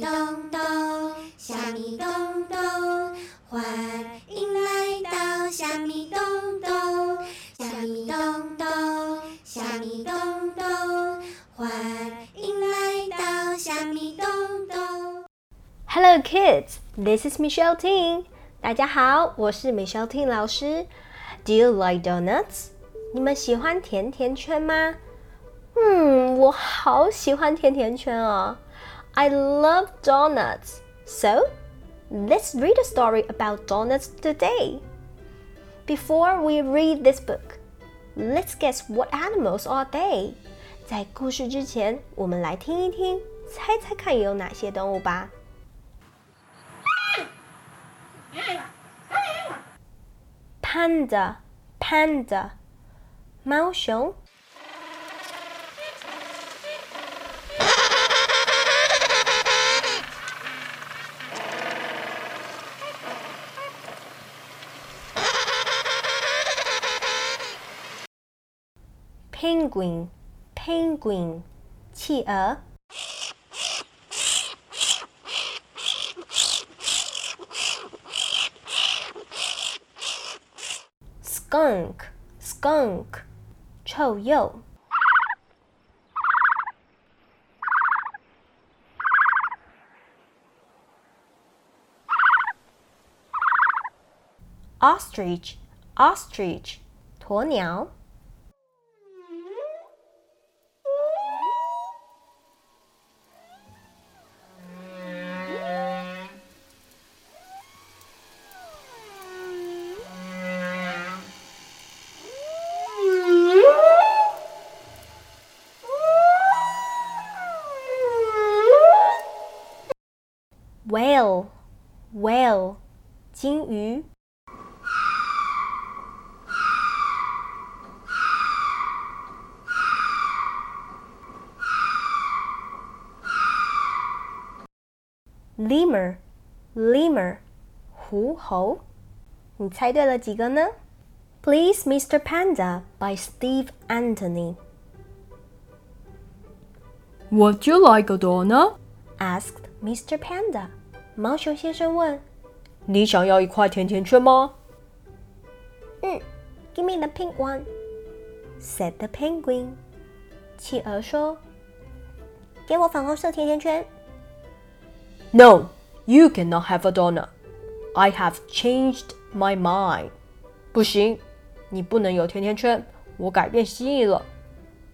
咚咚，虾米咚咚，欢迎来到虾米咚咚，虾米咚咚，虾米咚咚，欢迎来到虾米咚咚。Hello kids, this is Michelle Ting. 大家好，我是 Michelle Ting 老师。Do you like donuts? 你们喜欢甜甜圈吗？嗯，我好喜欢甜甜圈哦。I love donuts. So, let's read a story about donuts today. Before we read this book, let's guess what animals are they? 在故事之前，我们来听一听，猜猜看有哪些动物吧。Panda, panda，猫熊。 Penguin, penguin，企鹅。Skunk, skunk，臭鼬。Ostrich, ostrich，鸵鸟。 Whale, whale，鲸鱼。Lemur, lemur，狐猴。你猜对了几个呢？Please, Mr. Panda by Steve Anthony. Would you like a donut? asked Mr. Panda. 毛熊先生问：“你想要一块甜甜圈吗？”“嗯，Give me the pink one,” said the penguin. 企鹅说：“给我粉红色甜甜圈。” “No, you cannot have a donut. I have changed my mind.” 不行，你不能有甜甜圈，我改变心意了。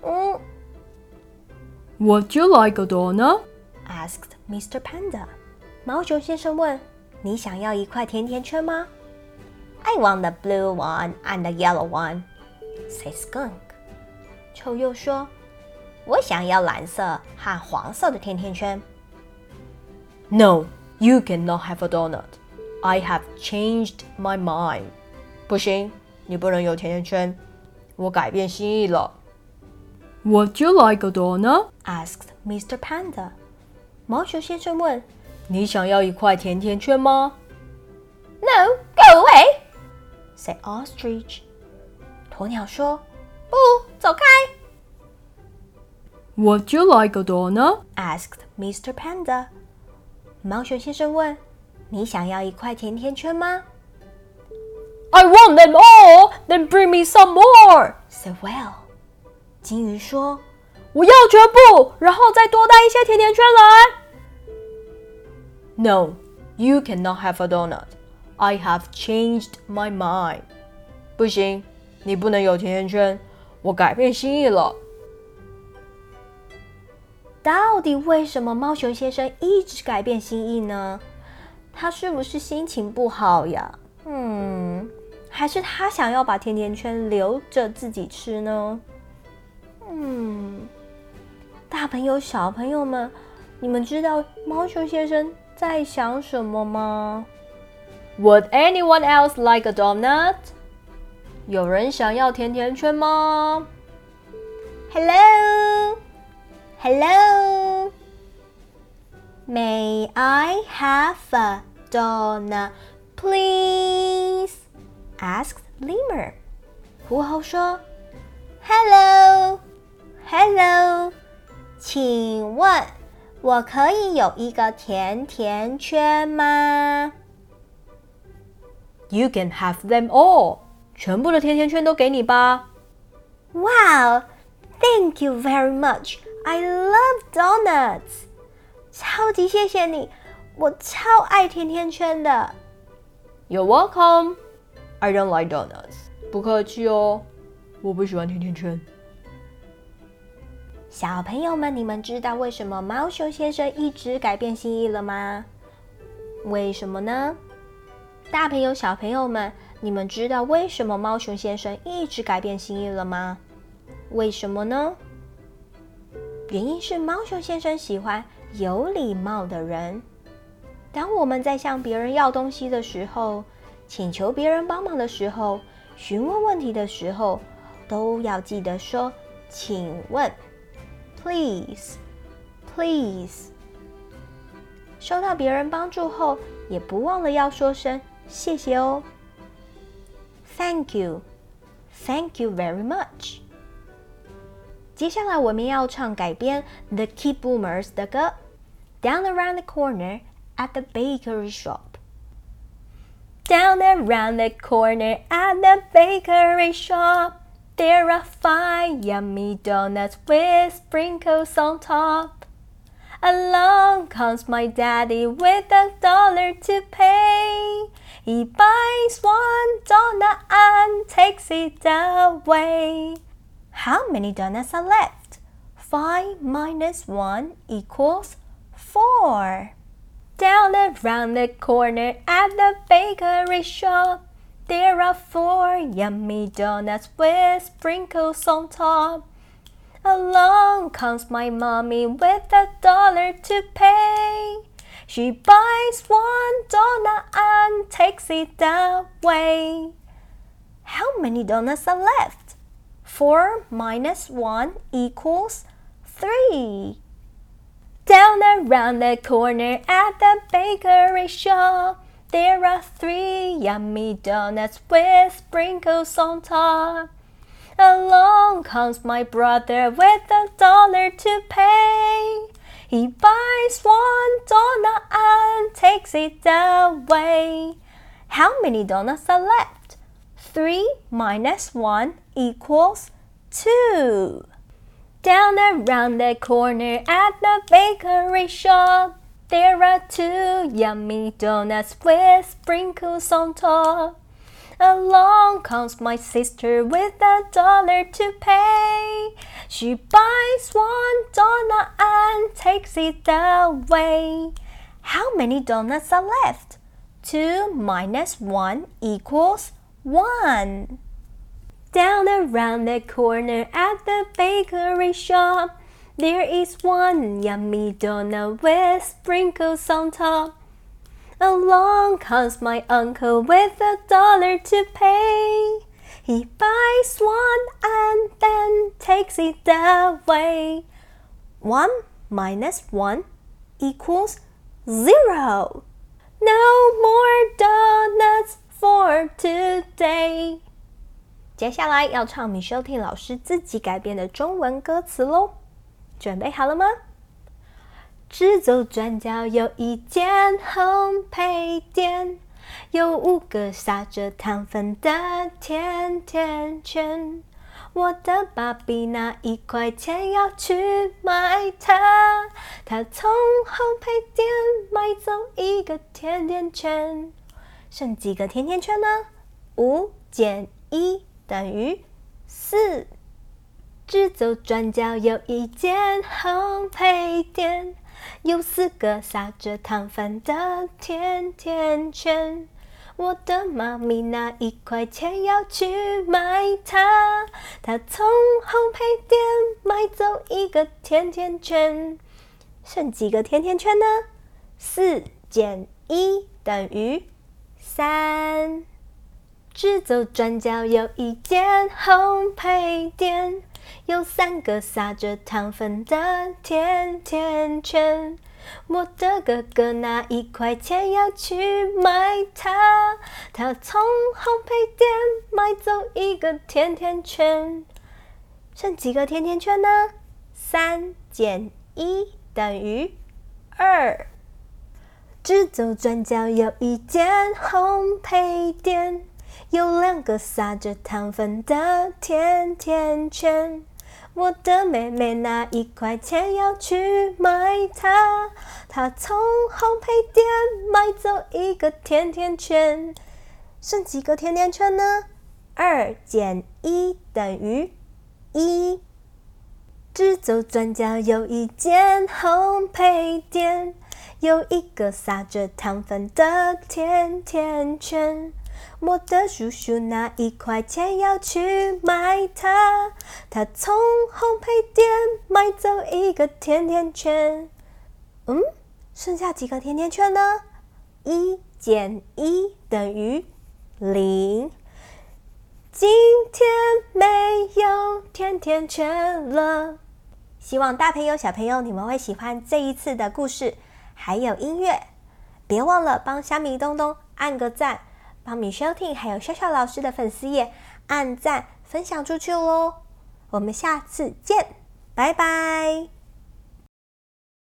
嗯。“Would you like a donut?” asked Mr. Panda. 毛熊先生问：“你想要一块甜甜圈吗？” I want the blue one and the yellow one," said Skunk. 臭鼬说：“我想要蓝色和黄色的甜甜圈。” No, you cannot have a donut. I have changed my mind. 不行，你不能有甜甜圈，我改变心意了。Would you like a donut? asked Mr. Panda. 毛熊先生问。 你想要一块甜甜圈吗？No, go away," said Ostrich. 鸵鸟说：“不，走开。” Would you like a donut? asked Mr. Panda. 毛熊先生问：“你想要一块甜甜圈吗？”I want them all. Then bring me some more," said Whale. 金鱼说：“我要全部，然后再多带一些甜甜圈来。” No, you cannot have a donut. I have changed my mind. 不行，你不能有甜甜圈，我改变心意了。到底为什么猫熊先生一直改变心意呢？他是不是心情不好呀？嗯，还是他想要把甜甜圈留着自己吃呢？嗯，大朋友、小朋友们，你们知道猫熊先生在想什么吗？Would anyone else like a donut？有人想要甜甜圈吗？Hello，Hello，May I have a donut, please？asked Lemur。狐猴说：“Hello，Hello，请问。” 我可以有一个甜甜圈吗？You can have them all，全部的甜甜圈都给你吧。Wow, thank you very much. I love donuts. 超级谢谢你，我超爱甜甜圈的。You're welcome. I don't like donuts. 不客气哦，我不喜欢甜甜圈。小朋友们，你们知道为什么猫熊先生一直改变心意了吗？为什么呢？大朋友、小朋友们，你们知道为什么猫熊先生一直改变心意了吗？为什么呢？原因是猫熊先生喜欢有礼貌的人。当我们在向别人要东西的时候，请求别人帮忙的时候，询问问题的时候，都要记得说“请问”。Please, please。收到别人帮助后，也不忘了要说声谢谢哦。Thank you, thank you very much。接下来我们要唱改编 The Kid Boomers 的歌，Down around the corner at the bakery shop。Down around the corner at the bakery shop。 There are five yummy donuts with sprinkles on top. Along comes my daddy with a dollar to pay. He buys one donut and takes it away. How many donuts are left? Five minus one equals four. Down around the corner at the bakery shop. There are four yummy donuts with sprinkles on top. Along comes my mommy with a dollar to pay. She buys one donut and takes it away. How many donuts are left? Four minus one equals three. Down around the corner at the bakery shop. There are three yummy donuts with sprinkles on top. Along comes my brother with a dollar to pay. He buys one donut and takes it away. How many donuts are left? Three minus one equals two. Down around the corner at the bakery shop. There are two yummy donuts with sprinkles on top. Along comes my sister with a dollar to pay. She buys one donut and takes it away. How many donuts are left? Two minus one equals one. Down around the corner at the bakery shop. There is one yummy donut with sprinkles on top. Along comes my uncle with a dollar to pay. He buys one and then takes it away. One minus one equals zero. No more donuts for today. 接下来要唱 Michelle Ting 老师自己改编的中文歌词喽。 准备好了吗？直走转角有一间烘焙店，有五个撒着糖粉的甜甜圈。我的爸比拿一块钱要去买它，他从烘焙店买走一个甜甜圈，剩几个甜甜圈呢？五减一等于四。直走转角有一间烘焙店，有四个撒着糖粉的甜甜圈。我的妈咪拿一块钱要去买它，她从烘焙店买走一个甜甜圈，剩几个甜甜圈呢？四减一等于三。直走转角有一间烘焙店。有三个撒着糖粉的甜甜圈，我的哥哥拿一块钱要去买它，他从烘焙店买走一个甜甜圈，剩几个甜甜圈呢？三减一等于二，直走转角有一间烘焙店，有两个撒着糖粉的甜甜圈。我的妹妹拿一块钱要去买它，她从烘焙店买走一个甜甜圈，剩几个甜甜圈呢？二减一等于一。直走转角有一间烘焙店，有一个撒着糖粉的甜甜圈。我的叔叔拿一块钱要去买它，他从烘焙店买走一个甜甜圈。嗯，剩下几个甜甜圈呢？一减一等于零。今天没有甜甜圈了。希望大朋友小朋友你们会喜欢这一次的故事，还有音乐。别忘了帮虾米东东按个赞。帮 Michelle 听，还有笑笑老师的粉丝页按赞分享出去喽！我们下次见，拜拜。